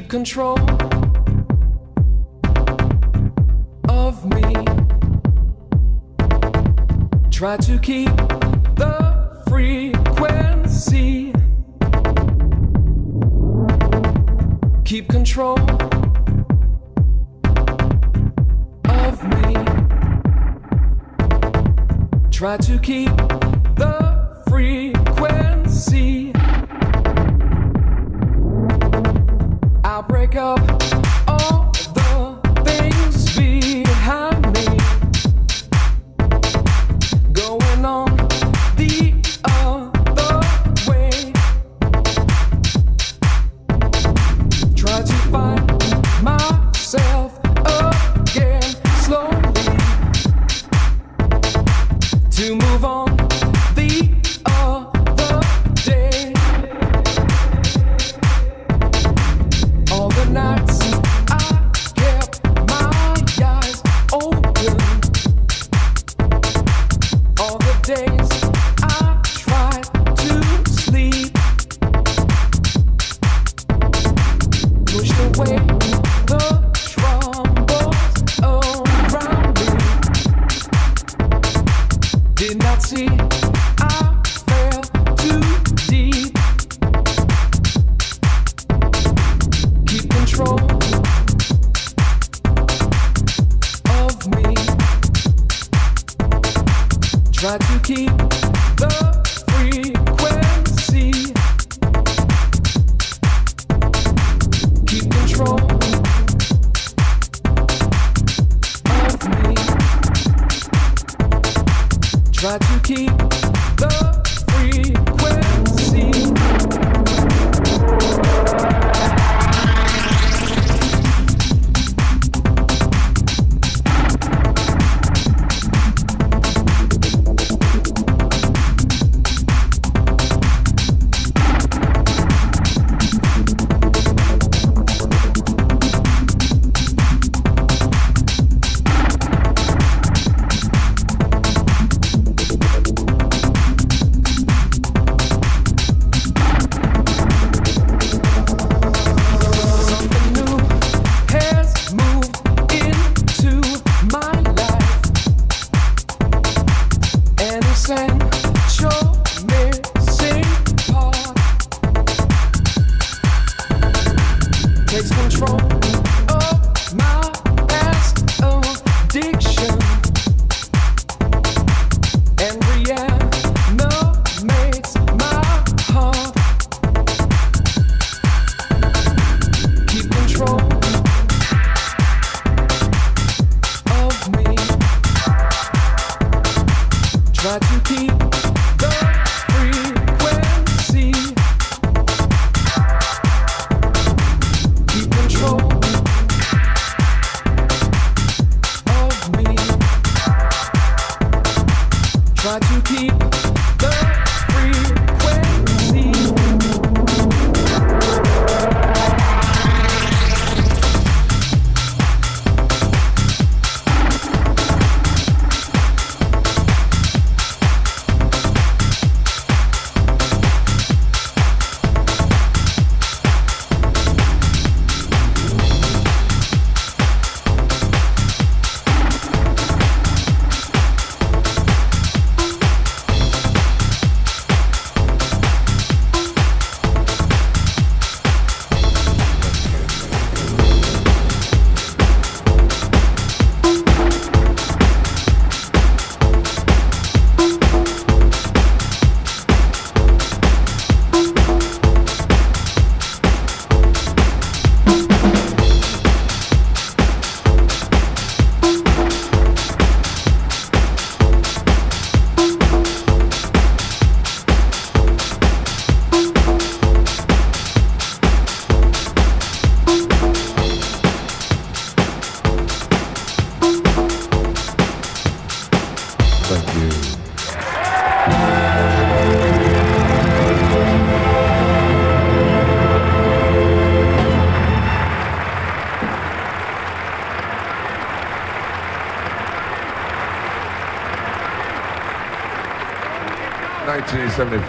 keep control of me. Try to keep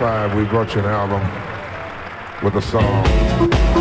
1975, we brought you an album with a song.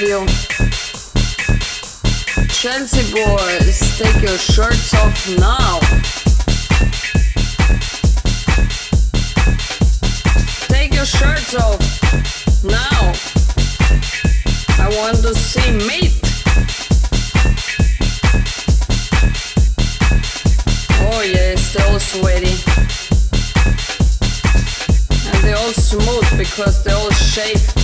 You. Chelsea boys, take your shirts off now. Take your shirts off now. I want to see meat. Oh yes, they're all sweaty. And they're all smooth because they're all shaved.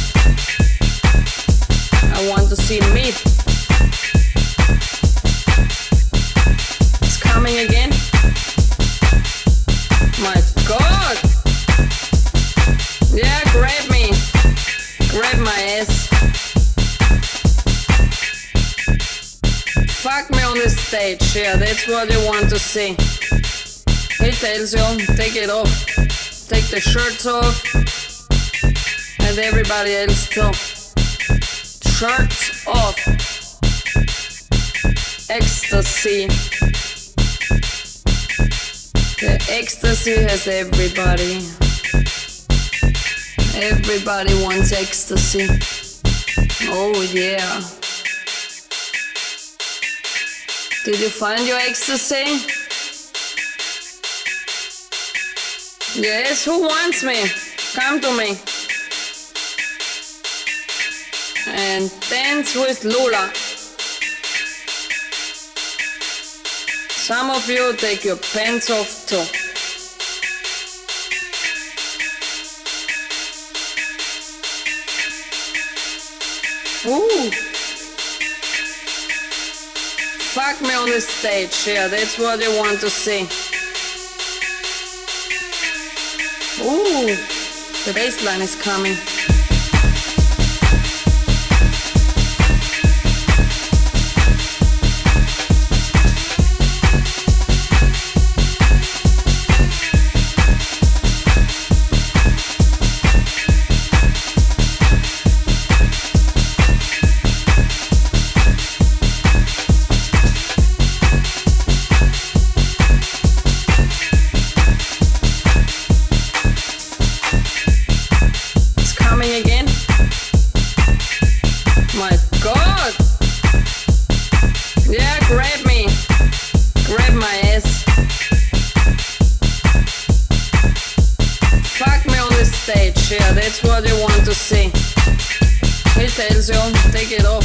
Stage, yeah, that's what you want to see. He tells you, take it off. Take the shirts off. And everybody else too. Shirts off. Ecstasy. The ecstasy has everybody. Everybody wants ecstasy. Oh yeah. Did you find your ecstasy? Yes, who wants me? Come to me. And dance with Lula. Some of you take your pants off too. Ooh. Fuck me on the stage, yeah, that's what you want to see. Ooh, the bass line is coming. Yeah, that's what you want to see. He tells you, take it off.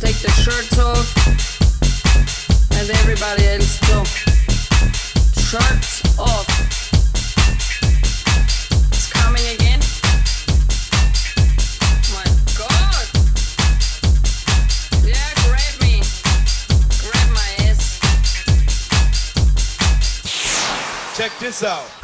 Take the shirts off. And everybody else too. Shirts off. It's coming again. My God! Yeah, grab me. Grab my ass. Check this out.